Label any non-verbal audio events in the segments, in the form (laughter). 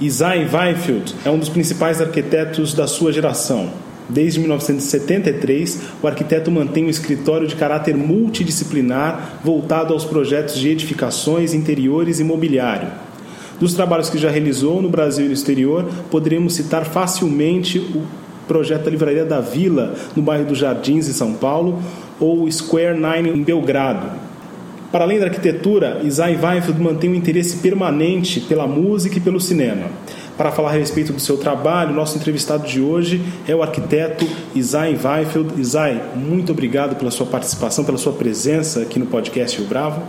Isaiah Weinfeld é um dos principais arquitetos da sua geração. Desde 1973, o arquiteto mantém um escritório de caráter multidisciplinar voltado aos projetos de edificações, interiores e mobiliário. Dos trabalhos que já realizou no Brasil e no exterior, poderíamos citar facilmente o projeto da Livraria da Vila, no bairro dos Jardins, em São Paulo, ou o Square Nine, em Belgrado, para além da arquitetura, Isaiah Weinfeld mantém um interesse permanente pela música e pelo cinema. Para falar a respeito do seu trabalho, nosso entrevistado de hoje é o arquiteto Isaiah Weinfeld. Isaiah, muito obrigado pela sua participação, pela sua presença aqui no podcast Rio Bravo.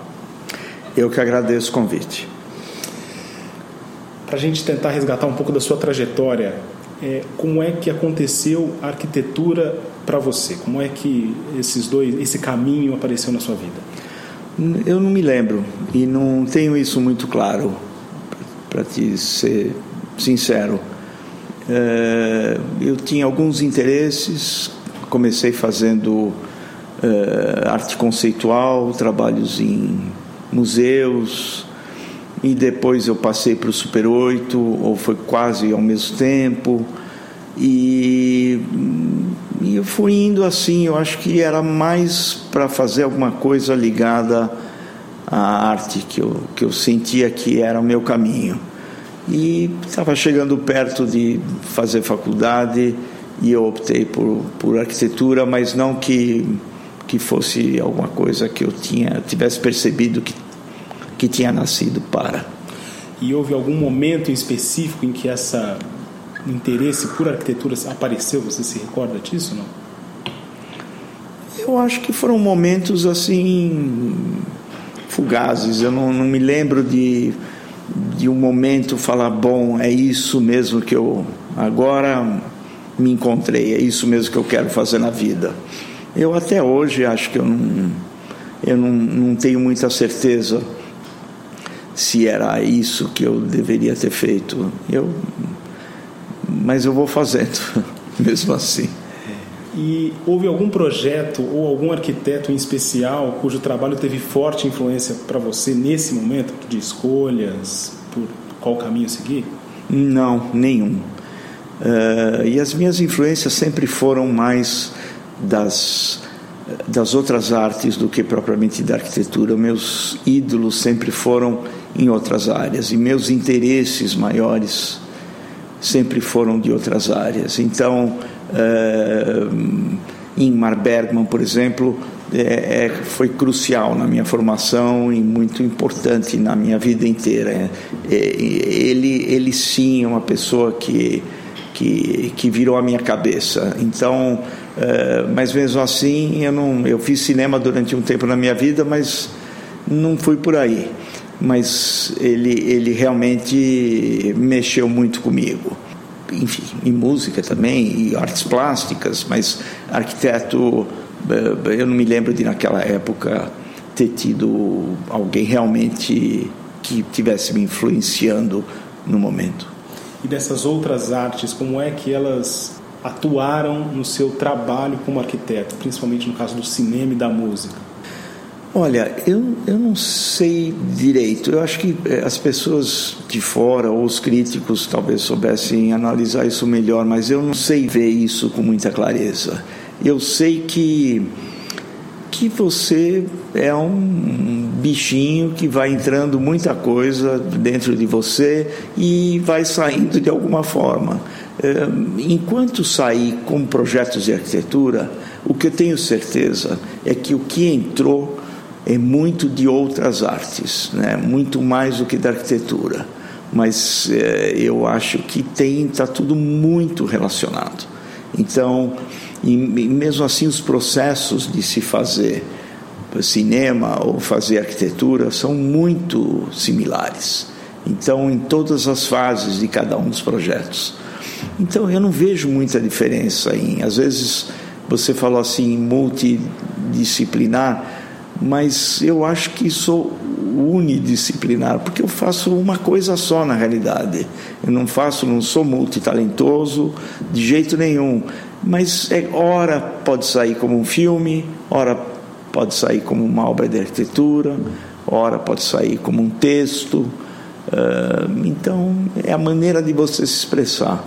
Eu que agradeço o convite. Para a gente tentar resgatar um pouco da sua trajetória, é, como é que aconteceu a arquitetura para você? Como é que esses dois, esse caminho apareceu na sua vida? Eu não me lembro e não tenho isso muito claro, para te ser sincero. É, eu tinha alguns interesses, comecei fazendo é, arte conceitual, trabalhos em museus, e depois eu passei para o Super 8, ou foi quase ao mesmo tempo, e e eu fui indo assim, eu acho que era mais para fazer alguma coisa ligada à arte, que eu, que eu sentia que era o meu caminho. E estava chegando perto de fazer faculdade e eu optei por, por arquitetura, mas não que, que fosse alguma coisa que eu tinha tivesse percebido que, que tinha nascido para. E houve algum momento em específico em que essa interesse por arquitetura apareceu? Você se recorda disso, não? Eu acho que foram momentos assim fugazes. Eu não, não me lembro de de um momento falar bom é isso mesmo que eu agora me encontrei é isso mesmo que eu quero fazer na vida eu até hoje acho que eu não eu não, não tenho muita certeza se era isso que eu deveria ter feito eu mas eu vou fazendo, (laughs) mesmo assim. E houve algum projeto ou algum arquiteto em especial cujo trabalho teve forte influência para você nesse momento de escolhas, por qual caminho seguir? Não, nenhum. Uh, e as minhas influências sempre foram mais das das outras artes do que propriamente da arquitetura. Meus ídolos sempre foram em outras áreas e meus interesses maiores sempre foram de outras áreas. Então, uh, Ingmar Bergman, por exemplo, é, é, foi crucial na minha formação e muito importante na minha vida inteira. É, ele, ele sim é uma pessoa que, que, que virou a minha cabeça. Então, uh, mas mesmo assim, eu, não, eu fiz cinema durante um tempo na minha vida, mas não fui por aí mas ele, ele realmente mexeu muito comigo. Enfim, em música também, e artes plásticas, mas arquiteto, eh, eu não me lembro de naquela época ter tido alguém realmente que tivesse me influenciando no momento. E dessas outras artes, como é que elas atuaram no seu trabalho como arquiteto, principalmente no caso do cinema e da música? Olha, eu, eu não sei direito. Eu acho que eh, as pessoas de fora, ou os críticos, talvez soubessem analisar isso melhor, mas eu não sei ver isso com muita clareza. Eu sei que, que você é um bichinho que vai entrando muita coisa dentro de você e vai saindo de alguma forma. Eh, enquanto sair com projetos de arquitetura, o que eu tenho certeza é que o que entrou é muito de outras artes, né? muito mais do que da arquitetura. Mas é, eu acho que tem está tudo muito relacionado. Então, e, e mesmo assim, os processos de se fazer cinema ou fazer arquitetura são muito similares. Então, em todas as fases de cada um dos projetos. Então eu não vejo muita diferença em, às vezes você falou assim multidisciplinar, mas eu acho que sou unidisciplinar, porque eu faço uma coisa só na realidade. Eu não faço, não sou multitalentoso de jeito nenhum, mas é hora pode sair como um filme, hora pode sair como uma obra de arquitetura, hora pode sair como um texto. Uh, então é a maneira de você se expressar.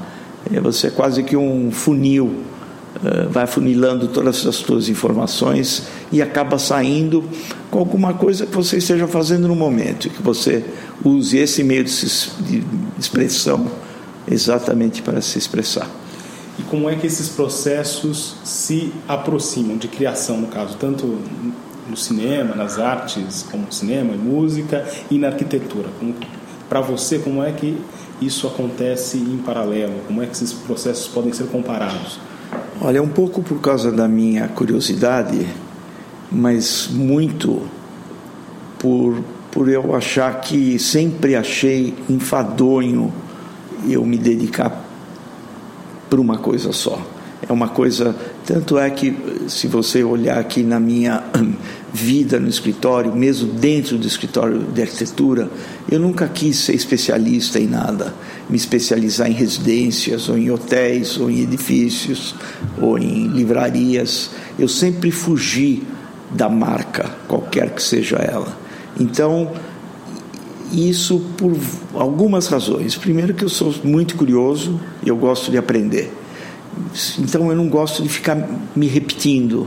É você é quase que um funil vai funilando todas as suas informações e acaba saindo com alguma coisa que você esteja fazendo no momento, que você use esse meio de, de expressão exatamente para se expressar. E como é que esses processos se aproximam de criação, no caso, tanto no cinema, nas artes, como cinema e música, e na arquitetura? Para você, como é que isso acontece em paralelo? Como é que esses processos podem ser comparados? Olha, um pouco por causa da minha curiosidade, mas muito por, por eu achar que sempre achei enfadonho eu me dedicar para uma coisa só. É uma coisa. Tanto é que, se você olhar aqui na minha vida no escritório, mesmo dentro do escritório de arquitetura, eu nunca quis ser especialista em nada, me especializar em residências, ou em hotéis, ou em edifícios, ou em livrarias. Eu sempre fugi da marca, qualquer que seja ela. Então, isso por algumas razões. Primeiro, que eu sou muito curioso e eu gosto de aprender. Então, eu não gosto de ficar me repetindo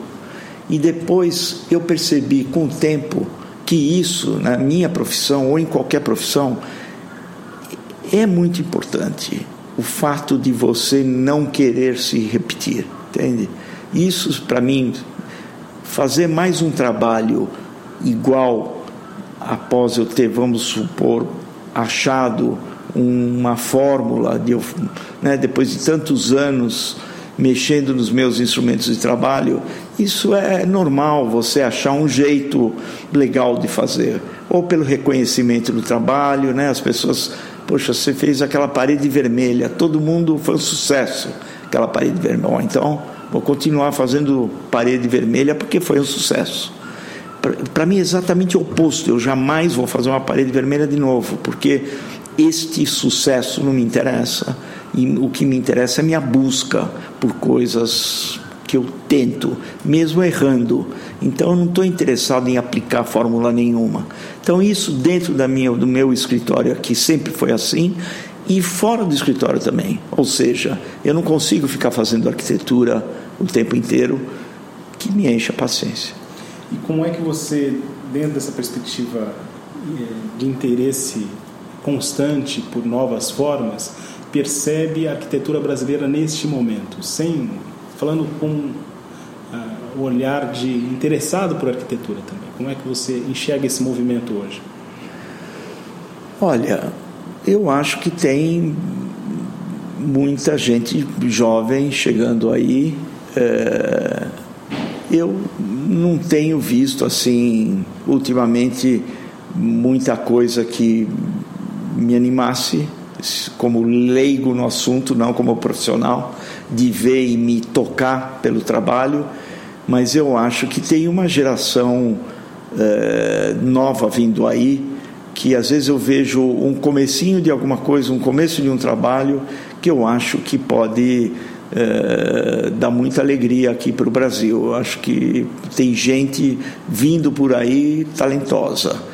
e depois eu percebi com o tempo que isso, na minha profissão ou em qualquer profissão, é muito importante. O fato de você não querer se repetir, entende? Isso, para mim, fazer mais um trabalho igual após eu ter, vamos supor, achado uma fórmula, de, né, depois de tantos anos mexendo nos meus instrumentos de trabalho, isso é normal, você achar um jeito legal de fazer, ou pelo reconhecimento do trabalho, né? As pessoas, poxa, você fez aquela parede vermelha, todo mundo foi um sucesso, aquela parede vermelha. Então, vou continuar fazendo parede vermelha porque foi um sucesso. Para mim é exatamente o oposto, eu jamais vou fazer uma parede vermelha de novo, porque este sucesso não me interessa e o que me interessa é minha busca por coisas que eu tento, mesmo errando. Então eu não estou interessado em aplicar fórmula nenhuma. Então isso dentro da minha, do meu escritório aqui sempre foi assim e fora do escritório também. Ou seja, eu não consigo ficar fazendo arquitetura o tempo inteiro que me enche a paciência. E como é que você, dentro dessa perspectiva eh, de interesse constante por novas formas, percebe a arquitetura brasileira neste momento, sem falando com uh, o olhar de interessado por arquitetura também. Como é que você enxerga esse movimento hoje? Olha, eu acho que tem muita gente jovem chegando aí. É, eu não tenho visto assim ultimamente muita coisa que me animasse como leigo no assunto, não como profissional, de ver e me tocar pelo trabalho, mas eu acho que tem uma geração eh, nova vindo aí, que às vezes eu vejo um comecinho de alguma coisa, um começo de um trabalho, que eu acho que pode eh, dar muita alegria aqui para o Brasil. Eu acho que tem gente vindo por aí talentosa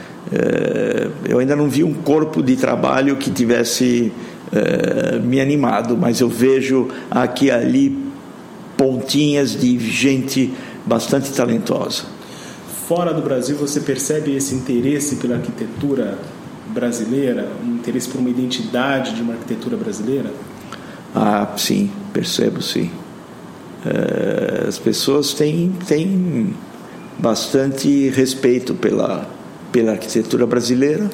eu ainda não vi um corpo de trabalho que tivesse é, me animado, mas eu vejo aqui e ali pontinhas de gente bastante talentosa. Fora do Brasil, você percebe esse interesse pela arquitetura brasileira, um interesse por uma identidade de uma arquitetura brasileira? Ah, sim, percebo sim. É, as pessoas têm, têm bastante respeito pela pela arquitetura brasileira,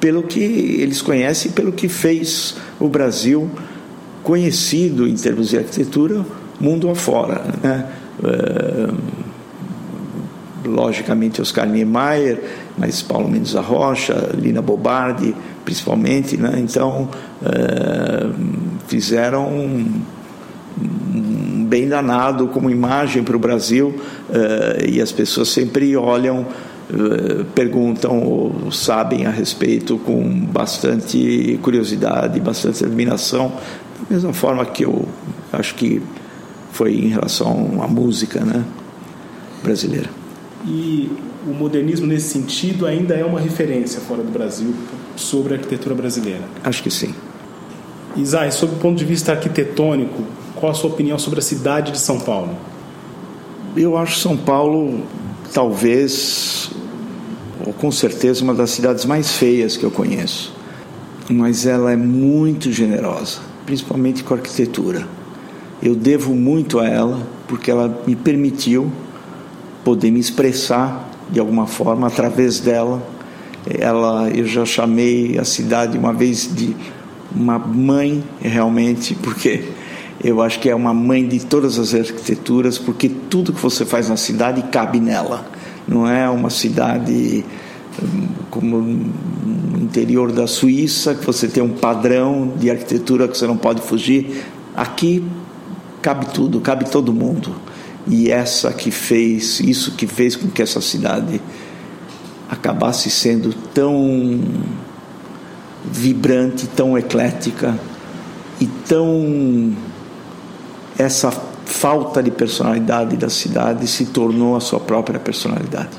pelo que eles conhecem, pelo que fez o Brasil conhecido em termos de arquitetura mundo afora. Né? Logicamente Oscar Niemeyer, mas Paulo Mendes da Rocha, Lina Bobardi, principalmente. Né? Então, fizeram um, bem danado como imagem para o Brasil e as pessoas sempre olham, perguntam ou sabem a respeito com bastante curiosidade, bastante admiração, da mesma forma que eu acho que foi em relação à música né, brasileira. E o modernismo, nesse sentido, ainda é uma referência fora do Brasil sobre a arquitetura brasileira? Acho que sim. Isai, sob o ponto de vista arquitetônico, qual a sua opinião sobre a cidade de São Paulo? Eu acho São Paulo, talvez, com certeza, uma das cidades mais feias que eu conheço. Mas ela é muito generosa, principalmente com a arquitetura. Eu devo muito a ela, porque ela me permitiu poder me expressar de alguma forma através dela. Ela, eu já chamei a cidade uma vez de uma mãe realmente, porque eu acho que é uma mãe de todas as arquiteturas, porque tudo que você faz na cidade cabe nela. Não é uma cidade hum, como no interior da Suíça, que você tem um padrão de arquitetura que você não pode fugir. Aqui cabe tudo, cabe todo mundo. E essa que fez, isso que fez com que essa cidade acabasse sendo tão vibrante, tão eclética e tão essa falta de personalidade da cidade se tornou a sua própria personalidade.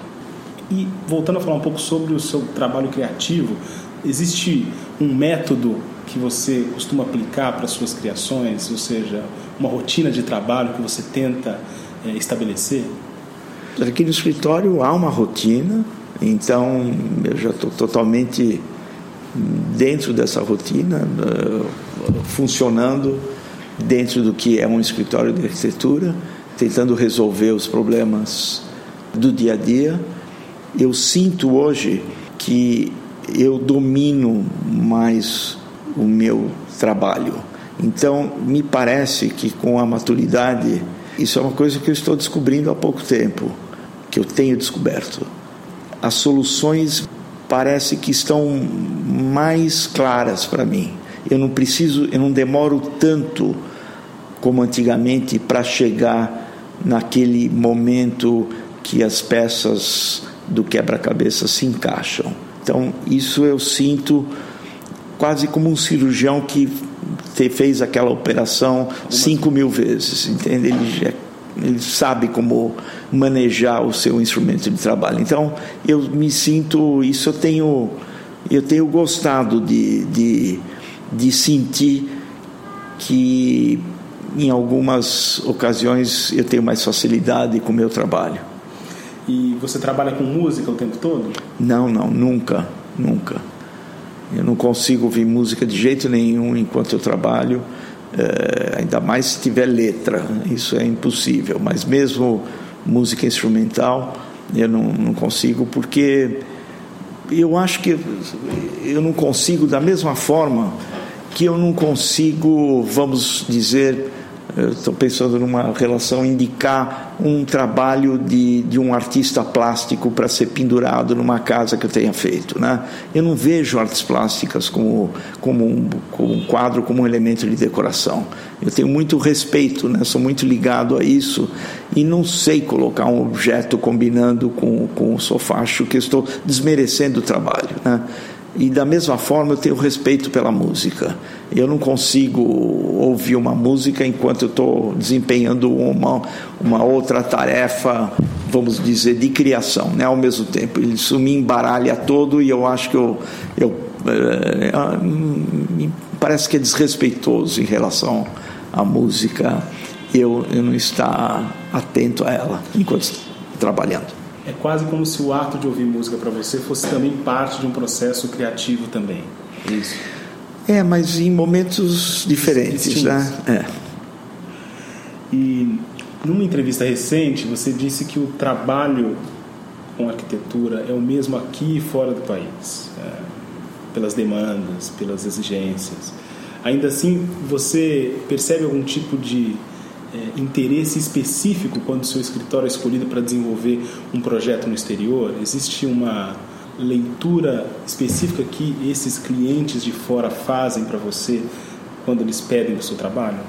E voltando a falar um pouco sobre o seu trabalho criativo, existe um método que você costuma aplicar para suas criações, ou seja, uma rotina de trabalho que você tenta é, estabelecer? Aqui no escritório há uma rotina, então eu já estou totalmente dentro dessa rotina, uh, funcionando dentro do que é um escritório de arquitetura, tentando resolver os problemas do dia a dia. Eu sinto hoje que eu domino mais o meu trabalho. Então, me parece que com a maturidade, isso é uma coisa que eu estou descobrindo há pouco tempo, que eu tenho descoberto. As soluções parece que estão mais claras para mim. Eu não preciso, eu não demoro tanto como antigamente para chegar naquele momento que as peças do quebra-cabeça se encaixam. Então, isso eu sinto quase como um cirurgião que fez aquela operação cinco mil vezes, entende? Ele ele sabe como manejar o seu instrumento de trabalho. Então, eu me sinto, isso eu tenho, eu tenho gostado de, de, de sentir que em algumas ocasiões eu tenho mais facilidade com o meu trabalho. E você trabalha com música o tempo todo? Não, não, nunca, nunca. Eu não consigo ouvir música de jeito nenhum enquanto eu trabalho é, ainda mais se tiver letra, isso é impossível. Mas mesmo música instrumental, eu não, não consigo, porque eu acho que eu não consigo, da mesma forma que eu não consigo, vamos dizer, estou pensando numa relação, indicar um trabalho de, de um artista plástico para ser pendurado numa casa que eu tenha feito. Né? Eu não vejo artes plásticas como, como, um, como um quadro, como um elemento de decoração. Eu tenho muito respeito, né? sou muito ligado a isso e não sei colocar um objeto combinando com, com o sofá, acho que estou desmerecendo o trabalho. Né? E da mesma forma eu tenho respeito pela música. Eu não consigo ouvir uma música enquanto eu estou desempenhando uma, uma outra tarefa, vamos dizer, de criação, né? ao mesmo tempo. Isso me embaralha todo e eu acho que eu, eu é, parece que é desrespeitoso em relação à música eu, eu não estar atento a ela enquanto trabalhando é quase como se o ato de ouvir música para você fosse também parte de um processo criativo também. Isso. É, mas em momentos diferentes, né? É. E numa entrevista recente, você disse que o trabalho com arquitetura é o mesmo aqui e fora do país, é, pelas demandas, pelas exigências. Ainda assim, você percebe algum tipo de é, interesse específico quando o seu escritório é escolhido para desenvolver um projeto no exterior? Existe uma leitura específica que esses clientes de fora fazem para você quando eles pedem o seu trabalho?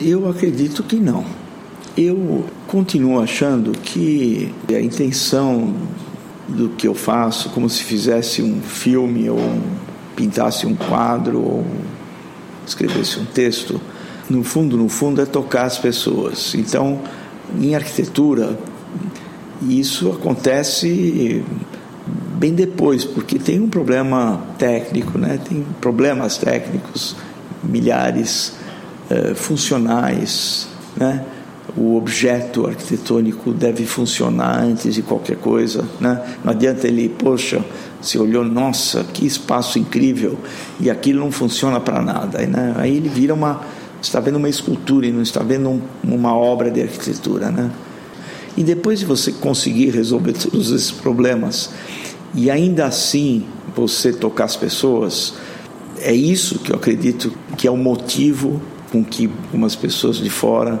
Eu acredito que não. Eu continuo achando que a intenção do que eu faço, como se fizesse um filme ou pintasse um quadro ou escrevesse um texto, no fundo, no fundo é tocar as pessoas. Então, em arquitetura, isso acontece bem depois, porque tem um problema técnico, né? tem problemas técnicos, milhares, eh, funcionais. Né? O objeto arquitetônico deve funcionar antes de qualquer coisa. Né? Não adianta ele, poxa, você olhou, nossa, que espaço incrível, e aquilo não funciona para nada. Né? Aí ele vira uma. Está vendo uma escultura e não está vendo um, uma obra de arquitetura. Né? E depois de você conseguir resolver todos esses problemas, e ainda assim você tocar as pessoas, é isso que eu acredito que é o motivo com que algumas pessoas de fora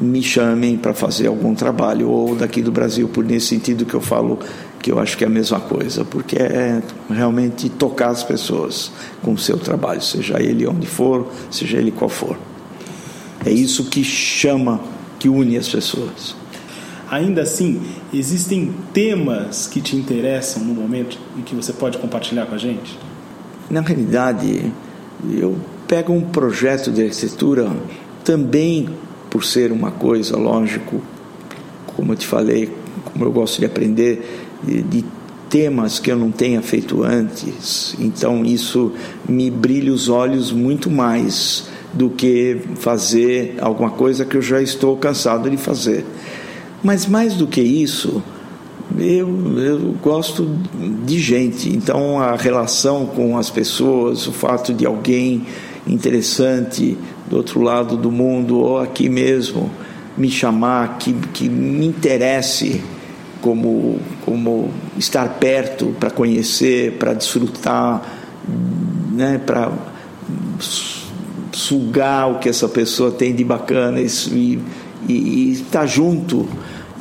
me chamem para fazer algum trabalho, ou daqui do Brasil, por nesse sentido que eu falo que eu acho que é a mesma coisa, porque é realmente tocar as pessoas com o seu trabalho, seja ele onde for, seja ele qual for. É isso que chama, que une as pessoas. Ainda assim, existem temas que te interessam no momento e que você pode compartilhar com a gente? Na realidade, eu pego um projeto de arquitetura também por ser uma coisa, lógico, como eu te falei, como eu gosto de aprender, de, de temas que eu não tenha feito antes. Então isso me brilha os olhos muito mais do que fazer alguma coisa que eu já estou cansado de fazer. Mas mais do que isso, eu, eu gosto de gente, então a relação com as pessoas, o fato de alguém interessante do outro lado do mundo ou aqui mesmo me chamar, que, que me interesse como, como estar perto para conhecer, para desfrutar, né, para sugar o que essa pessoa tem de bacana e, e, estar junto.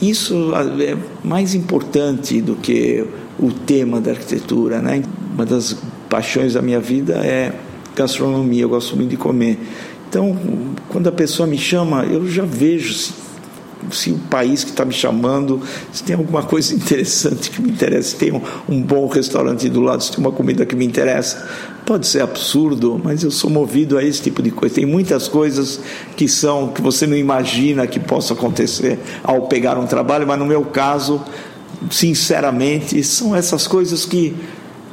Isso é mais importante do que o tema da arquitetura. Né? Uma das paixões da minha vida é gastronomia, eu gosto muito de comer. Então, quando a pessoa me chama, eu já vejo se, o país que está me chamando, se tem alguma coisa interessante que me interessa, se tem um, um bom restaurante do lado, se tem uma comida que me interessa. Pode ser absurdo, mas eu sou movido a esse tipo de coisa. Tem muitas coisas que são que você não imagina que possa acontecer ao pegar um trabalho, mas no meu caso, sinceramente, são essas coisas que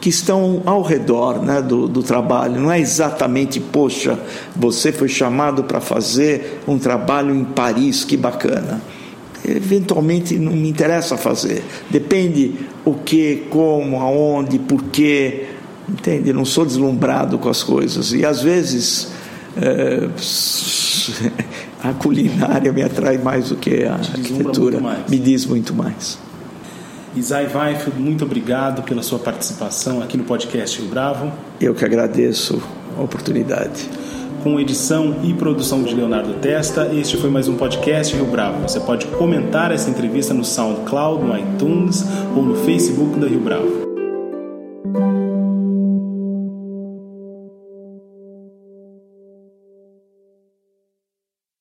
que estão ao redor né, do, do trabalho. Não é exatamente, poxa, você foi chamado para fazer um trabalho em Paris, que bacana. Eventualmente não me interessa fazer. Depende o que, como, aonde, por quê. Entende? Não sou deslumbrado com as coisas. E às vezes é, (laughs) a culinária me atrai mais do que a arquitetura. Me diz muito mais. Isai Weinfeld, muito obrigado pela sua participação aqui no podcast Rio Bravo. Eu que agradeço a oportunidade. Com edição e produção de Leonardo Testa, este foi mais um podcast Rio Bravo. Você pode comentar essa entrevista no SoundCloud, no iTunes ou no Facebook da Rio Bravo.